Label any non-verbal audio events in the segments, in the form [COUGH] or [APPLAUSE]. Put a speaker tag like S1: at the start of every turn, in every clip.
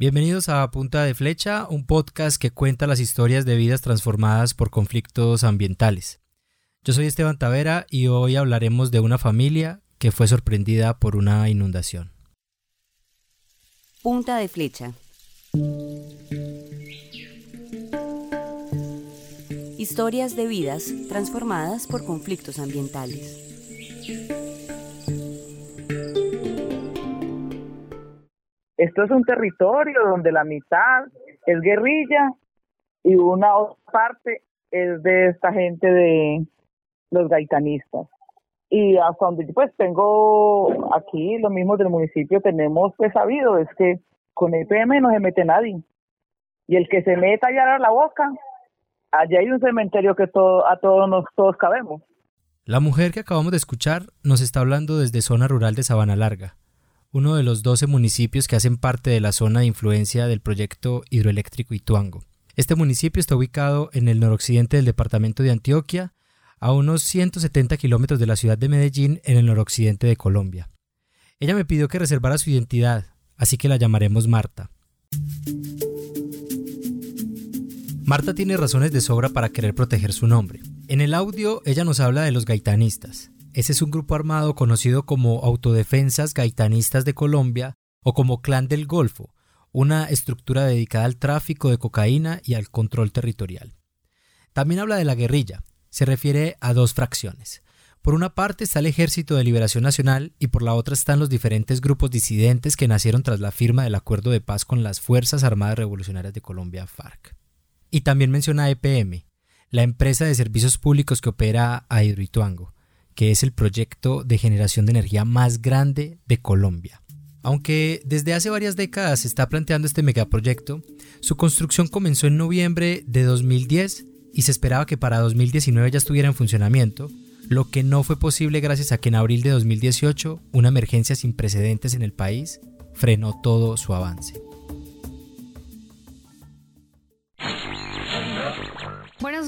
S1: Bienvenidos a Punta de Flecha, un podcast que cuenta las historias de vidas transformadas por conflictos ambientales. Yo soy Esteban Tavera y hoy hablaremos de una familia que fue sorprendida por una inundación.
S2: Punta de Flecha. Historias de vidas transformadas por conflictos ambientales.
S3: Esto es un territorio donde la mitad es guerrilla y una otra parte es de esta gente de los gaitanistas. Y hasta donde pues tengo aquí, lo mismo del municipio, tenemos pues sabido, es que con EPM no se mete nadie. Y el que se meta allá a la boca, allá hay un cementerio que todo, a todos nos todos cabemos.
S1: La mujer que acabamos de escuchar nos está hablando desde zona rural de Sabana Larga, uno de los 12 municipios que hacen parte de la zona de influencia del proyecto hidroeléctrico Ituango. Este municipio está ubicado en el noroccidente del departamento de Antioquia, a unos 170 kilómetros de la ciudad de Medellín, en el noroccidente de Colombia. Ella me pidió que reservara su identidad, así que la llamaremos Marta. Marta tiene razones de sobra para querer proteger su nombre. En el audio ella nos habla de los gaitanistas, ese es un grupo armado conocido como Autodefensas Gaitanistas de Colombia o como Clan del Golfo, una estructura dedicada al tráfico de cocaína y al control territorial. También habla de la guerrilla, se refiere a dos fracciones. Por una parte está el Ejército de Liberación Nacional y por la otra están los diferentes grupos disidentes que nacieron tras la firma del acuerdo de paz con las Fuerzas Armadas Revolucionarias de Colombia, FARC. Y también menciona EPM, la empresa de servicios públicos que opera a Hidroituango, que es el proyecto de generación de energía más grande de Colombia. Aunque desde hace varias décadas se está planteando este megaproyecto, su construcción comenzó en noviembre de 2010 y se esperaba que para 2019 ya estuviera en funcionamiento, lo que no fue posible gracias a que en abril de 2018 una emergencia sin precedentes en el país frenó todo su avance.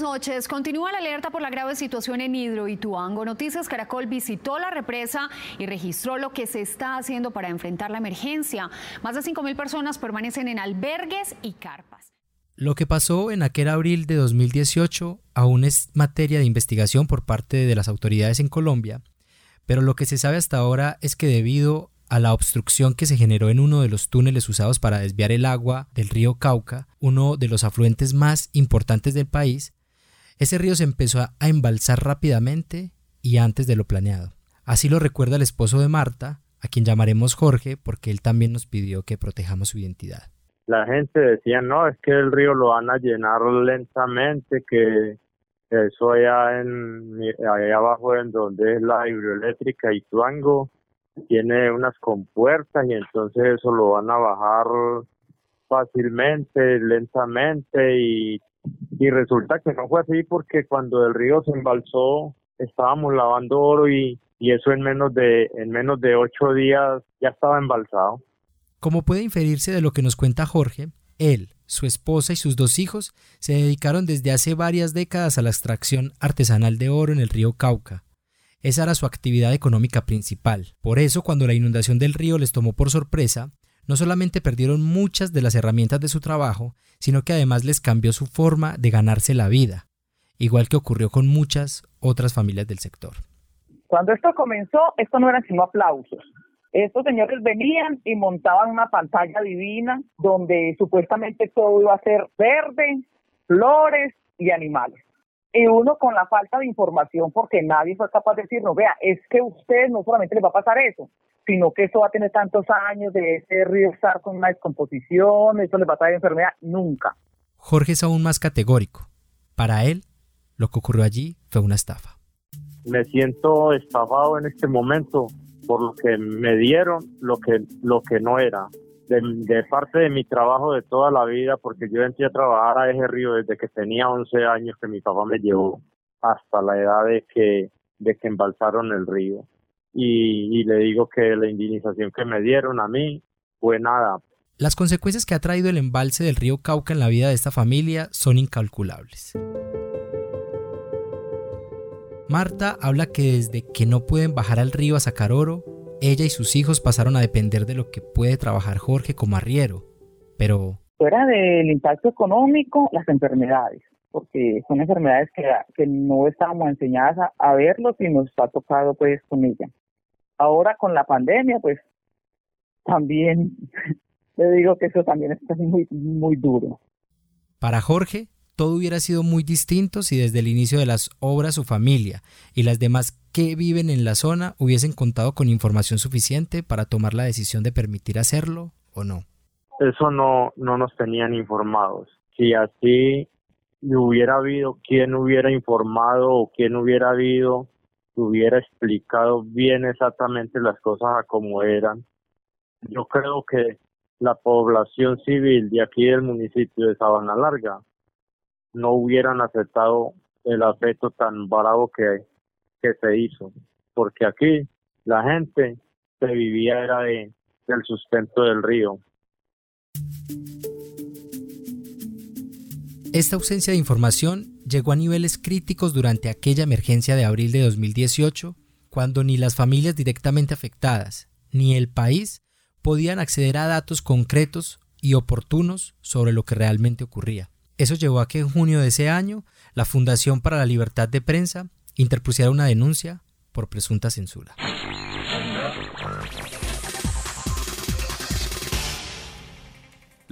S4: Noches. Continúa la alerta por la grave situación en Hidroituango. Noticias Caracol visitó la represa y registró lo que se está haciendo para enfrentar la emergencia. Más de 5.000 personas permanecen en albergues y carpas.
S1: Lo que pasó en aquel abril de 2018 aún es materia de investigación por parte de las autoridades en Colombia, pero lo que se sabe hasta ahora es que debido a la obstrucción que se generó en uno de los túneles usados para desviar el agua del río Cauca, uno de los afluentes más importantes del país, ese río se empezó a embalsar rápidamente y antes de lo planeado. Así lo recuerda el esposo de Marta, a quien llamaremos Jorge porque él también nos pidió que protejamos su identidad.
S5: La gente decía, no, es que el río lo van a llenar lentamente, que eso allá, en, allá abajo en donde es la hidroeléctrica y Tuango, tiene unas compuertas y entonces eso lo van a bajar fácilmente, lentamente y, y resulta que no fue así porque cuando el río se embalsó estábamos lavando oro y, y eso en menos de en menos de ocho días ya estaba embalsado.
S1: Como puede inferirse de lo que nos cuenta Jorge, él, su esposa y sus dos hijos se dedicaron desde hace varias décadas a la extracción artesanal de oro en el río Cauca, esa era su actividad económica principal. Por eso, cuando la inundación del río les tomó por sorpresa, no solamente perdieron muchas de las herramientas de su trabajo, sino que además les cambió su forma de ganarse la vida, igual que ocurrió con muchas otras familias del sector.
S3: Cuando esto comenzó, esto no eran sino aplausos. Estos señores venían y montaban una pantalla divina donde supuestamente todo iba a ser verde, flores y animales y uno con la falta de información, porque nadie fue capaz de decirnos, vea, es que a usted no solamente le va a pasar eso, sino que eso va a tener tantos años de ese río estar con una descomposición, eso le va a traer enfermedad, nunca.
S1: Jorge es aún más categórico. Para él, lo que ocurrió allí fue una estafa.
S5: Me siento estafado en este momento por lo que me dieron lo que, lo que no era de, parte de mi trabajo de toda la vida, porque yo empecé a trabajar a ese río desde que tenía 11 años que mi papá me llevó hasta la edad de que, de que embalsaron el río. Y, y le digo que la indemnización que me dieron a mí fue nada.
S1: Las consecuencias que ha traído el embalse del río Cauca en la vida de esta familia son incalculables. Marta habla que desde que no pueden bajar al río a sacar oro, ella y sus hijos pasaron a depender de lo que puede trabajar Jorge como arriero, Pero...
S3: Fuera del impacto económico, las enfermedades, porque son enfermedades que, que no estábamos enseñadas a, a verlos y nos ha tocado pues con ella. Ahora con la pandemia, pues también [LAUGHS] le digo que eso también está muy, muy duro.
S1: Para Jorge, todo hubiera sido muy distinto si desde el inicio de las obras su familia y las demás que viven en la zona hubiesen contado con información suficiente para tomar la decisión de permitir hacerlo o no.
S5: Eso no, no nos tenían informados. Si así hubiera habido quien hubiera informado o quien hubiera habido, hubiera explicado bien exactamente las cosas a como eran. Yo creo que la población civil de aquí del municipio de Sabana Larga no hubieran aceptado el afecto tan bravo que, que se hizo, porque aquí la gente se vivía era de, del sustento del río.
S1: Esta ausencia de información llegó a niveles críticos durante aquella emergencia de abril de 2018, cuando ni las familias directamente afectadas ni el país podían acceder a datos concretos y oportunos sobre lo que realmente ocurría. Eso llevó a que en junio de ese año la Fundación para la Libertad de Prensa interpusiera una denuncia por presunta censura.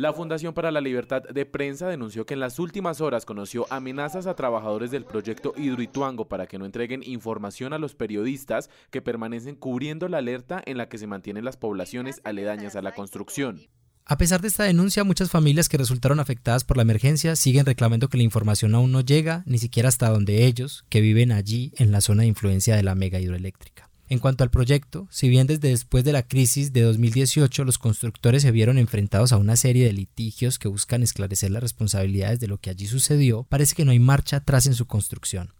S6: La Fundación para la Libertad de Prensa denunció que en las últimas horas conoció amenazas a trabajadores del proyecto Hidroituango para que no entreguen información a los periodistas que permanecen cubriendo la alerta en la que se mantienen las poblaciones aledañas a la construcción.
S1: A pesar de esta denuncia, muchas familias que resultaron afectadas por la emergencia siguen reclamando que la información aún no llega ni siquiera hasta donde ellos, que viven allí en la zona de influencia de la mega hidroeléctrica. En cuanto al proyecto, si bien desde después de la crisis de 2018 los constructores se vieron enfrentados a una serie de litigios que buscan esclarecer las responsabilidades de lo que allí sucedió, parece que no hay marcha atrás en su construcción.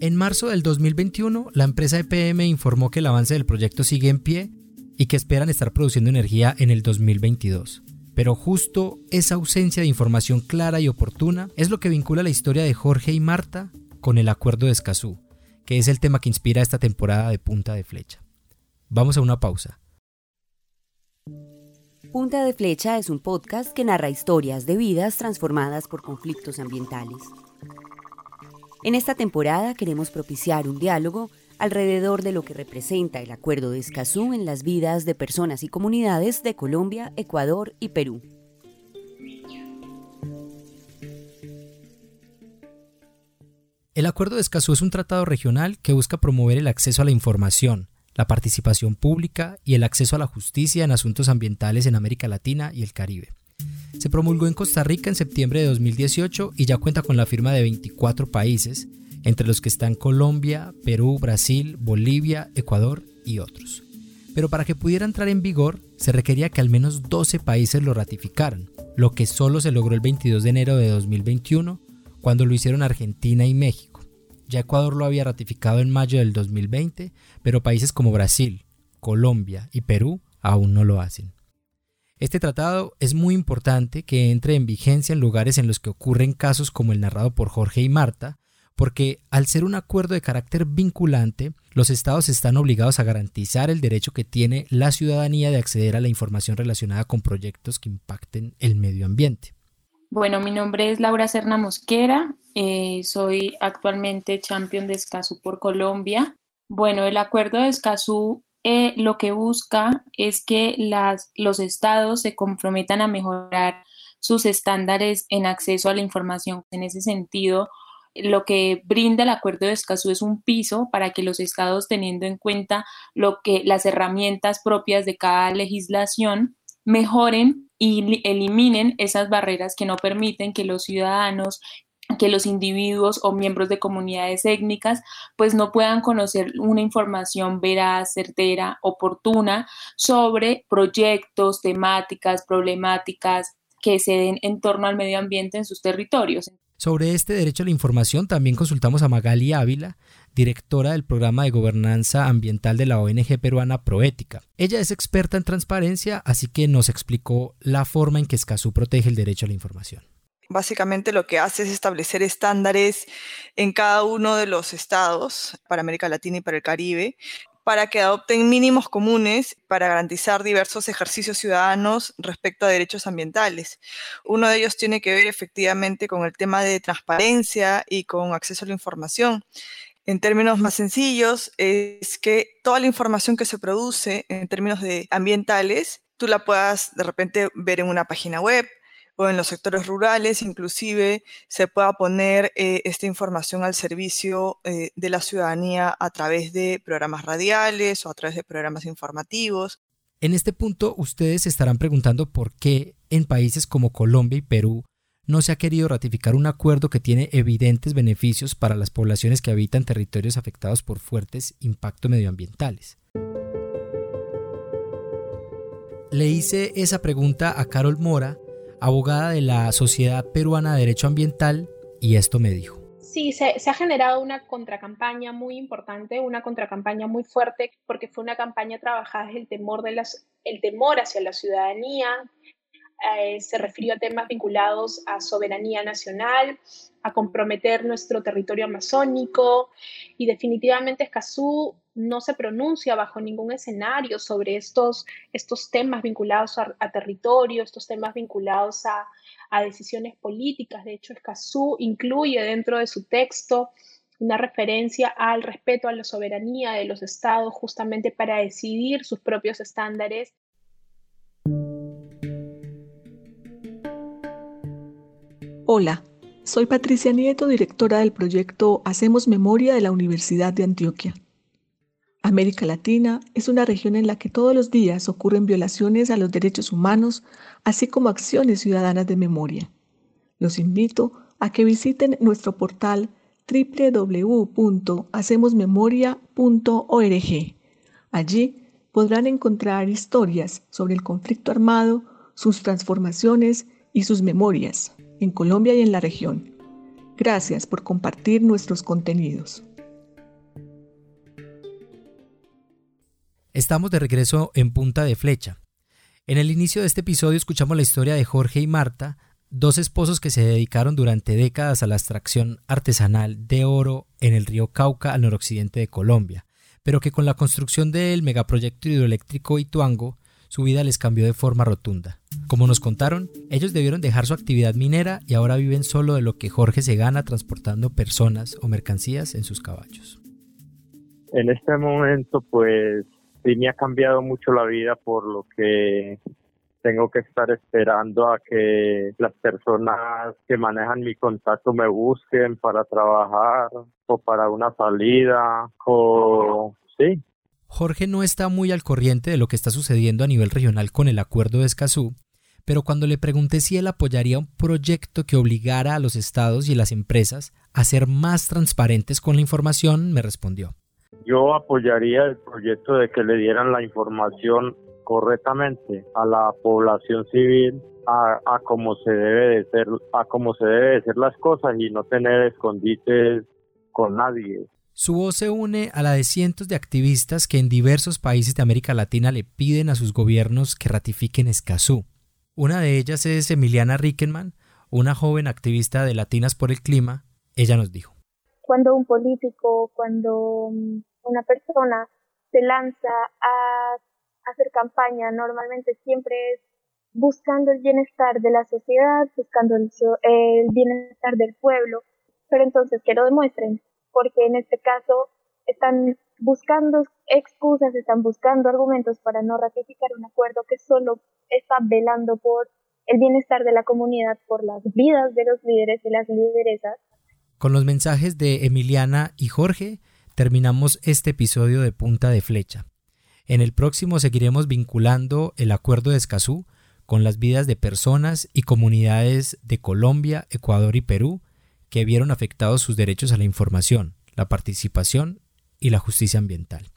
S1: En marzo del 2021, la empresa EPM informó que el avance del proyecto sigue en pie y que esperan estar produciendo energía en el 2022. Pero justo esa ausencia de información clara y oportuna es lo que vincula la historia de Jorge y Marta con el acuerdo de Escazú, que es el tema que inspira esta temporada de Punta de Flecha. Vamos a una pausa.
S2: Punta de Flecha es un podcast que narra historias de vidas transformadas por conflictos ambientales. En esta temporada queremos propiciar un diálogo alrededor de lo que representa el Acuerdo de Escazú en las vidas de personas y comunidades de Colombia, Ecuador y Perú.
S1: El Acuerdo de Escazú es un tratado regional que busca promover el acceso a la información, la participación pública y el acceso a la justicia en asuntos ambientales en América Latina y el Caribe. Se promulgó en Costa Rica en septiembre de 2018 y ya cuenta con la firma de 24 países, entre los que están Colombia, Perú, Brasil, Bolivia, Ecuador y otros. Pero para que pudiera entrar en vigor se requería que al menos 12 países lo ratificaran, lo que solo se logró el 22 de enero de 2021, cuando lo hicieron Argentina y México. Ya Ecuador lo había ratificado en mayo del 2020, pero países como Brasil, Colombia y Perú aún no lo hacen. Este tratado es muy importante que entre en vigencia en lugares en los que ocurren casos como el narrado por Jorge y Marta, porque al ser un acuerdo de carácter vinculante, los estados están obligados a garantizar el derecho que tiene la ciudadanía de acceder a la información relacionada con proyectos que impacten el medio ambiente.
S7: Bueno, mi nombre es Laura Serna Mosquera, eh, soy actualmente champion de Escazú por Colombia. Bueno, el acuerdo de Escazú eh, lo que busca es que los estados se comprometan a mejorar sus estándares en acceso a la información. En ese sentido, lo que brinda el acuerdo de Escazú es un piso para que los estados, teniendo en cuenta lo que las herramientas propias de cada legislación, mejoren y eliminen esas barreras que no permiten que los ciudadanos que los individuos o miembros de comunidades étnicas pues no puedan conocer una información veraz, certera, oportuna sobre proyectos, temáticas, problemáticas que se den en torno al medio ambiente en sus territorios.
S1: Sobre este derecho a la información también consultamos a Magali Ávila, directora del programa de gobernanza ambiental de la ONG peruana Proética. Ella es experta en transparencia, así que nos explicó la forma en que Escazú protege el derecho a la información.
S8: Básicamente lo que hace es establecer estándares en cada uno de los estados para América Latina y para el Caribe para que adopten mínimos comunes para garantizar diversos ejercicios ciudadanos respecto a derechos ambientales. Uno de ellos tiene que ver efectivamente con el tema de transparencia y con acceso a la información. En términos más sencillos, es que toda la información que se produce en términos de ambientales, tú la puedas de repente ver en una página web, en los sectores rurales, inclusive se pueda poner eh, esta información al servicio eh, de la ciudadanía a través de programas radiales o a través de programas informativos.
S1: En este punto, ustedes se estarán preguntando por qué en países como Colombia y Perú no se ha querido ratificar un acuerdo que tiene evidentes beneficios para las poblaciones que habitan territorios afectados por fuertes impactos medioambientales. Le hice esa pregunta a Carol Mora, abogada de la Sociedad Peruana de Derecho Ambiental, y esto me dijo.
S9: Sí, se, ha generado una contracampaña muy importante, una contracampaña muy fuerte, porque fue una campaña trabajada el temor, de las, el temor hacia la ciudadanía, eh, se refirió a temas vinculados a soberanía nacional, a comprometer nuestro territorio amazónico y definitivamente Escazú no se pronuncia bajo ningún escenario sobre estos, estos temas vinculados a, territorio, estos temas vinculados a, a, decisiones políticas. De hecho, Escazú incluye dentro de su texto una referencia al respeto a la soberanía de los estados justamente para decidir sus propios estándares.
S10: Hola, soy Patricia Nieto, directora del proyecto Hacemos Memoria de la Universidad de Antioquia. América Latina es una región en la que todos los días ocurren violaciones a los derechos humanos, así como acciones ciudadanas de memoria. Los invito a que visiten nuestro portal www.hacemosmemoria.org. Allí podrán encontrar historias sobre el conflicto armado, sus transformaciones y sus memorias en Colombia y en la región. Gracias por compartir nuestros contenidos.
S1: Estamos de regreso en Punta de Flecha. En el inicio de este episodio escuchamos la historia de Jorge y Marta, dos esposos que se dedicaron durante décadas a la extracción artesanal de oro en el río Cauca al noroccidente de Colombia, pero que con la construcción del megaproyecto hidroeléctrico Ituango, su vida les cambió de forma rotunda. Como nos contaron, ellos debieron dejar su actividad minera y ahora viven solo de lo que Jorge se gana transportando personas o mercancías en sus caballos.
S5: En este momento, pues sí me ha cambiado mucho la vida por lo que tengo que estar esperando a que las personas que manejan mi contacto me busquen para trabajar o para una salida o sí.
S1: Jorge no está muy al corriente de lo que está sucediendo a nivel regional con el acuerdo de Escazú, pero cuando le pregunté si él apoyaría un proyecto que obligara a los estados y las empresas a ser más transparentes con la información, me respondió.
S5: Yo apoyaría el proyecto de que le dieran la información correctamente a la población civil a, a cómo se debe de ser a cómo se debe de ser las cosas y no tener escondites con nadie.
S1: Su voz se une a la de cientos de activistas que en diversos países de América Latina le piden a sus gobiernos que ratifiquen Escazú. Una de ellas es Emiliana Rickenman, una joven activista de Latinas por el Clima. Ella nos dijo.
S9: Cuando un político, cuando mm, una persona se lanza a hacer campaña, normalmente siempre es buscando el bienestar de la sociedad, buscando el, bienestar del pueblo, pero entonces que lo demuestren, porque en este caso están buscando excusas, están buscando argumentos para no ratificar un acuerdo que solo está velando por el bienestar de la comunidad, por las vidas de los líderes y las lideresas.
S1: Con los mensajes de Emiliana y Jorge, terminamos este episodio de Punta de Flecha. En el próximo seguiremos vinculando el acuerdo de Escazú con las vidas de personas y comunidades de Colombia, Ecuador y Perú que vieron afectados sus derechos a la información, la participación y la justicia ambiental.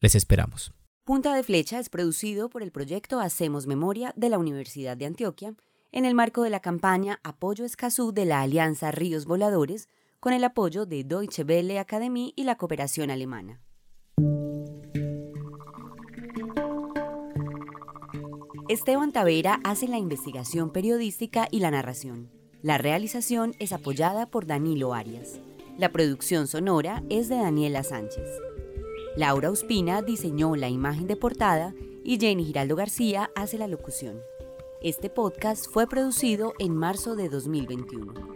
S1: Les esperamos.
S2: Punta de Flecha es producido por el proyecto Hacemos Memoria de la Universidad de Antioquia en el marco de la campaña Apoyo Escazú de la Alianza Ríos Voladores con el apoyo de Deutsche Welle Academy y la cooperación alemana. Esteban Tavera hace la investigación periodística y la narración. La realización es apoyada por Danilo Arias. La producción sonora es de Daniela Sánchez. Laura Ospina diseñó la imagen de portada y Jenny Giraldo García hace la locución. Este podcast fue producido en marzo de 2021.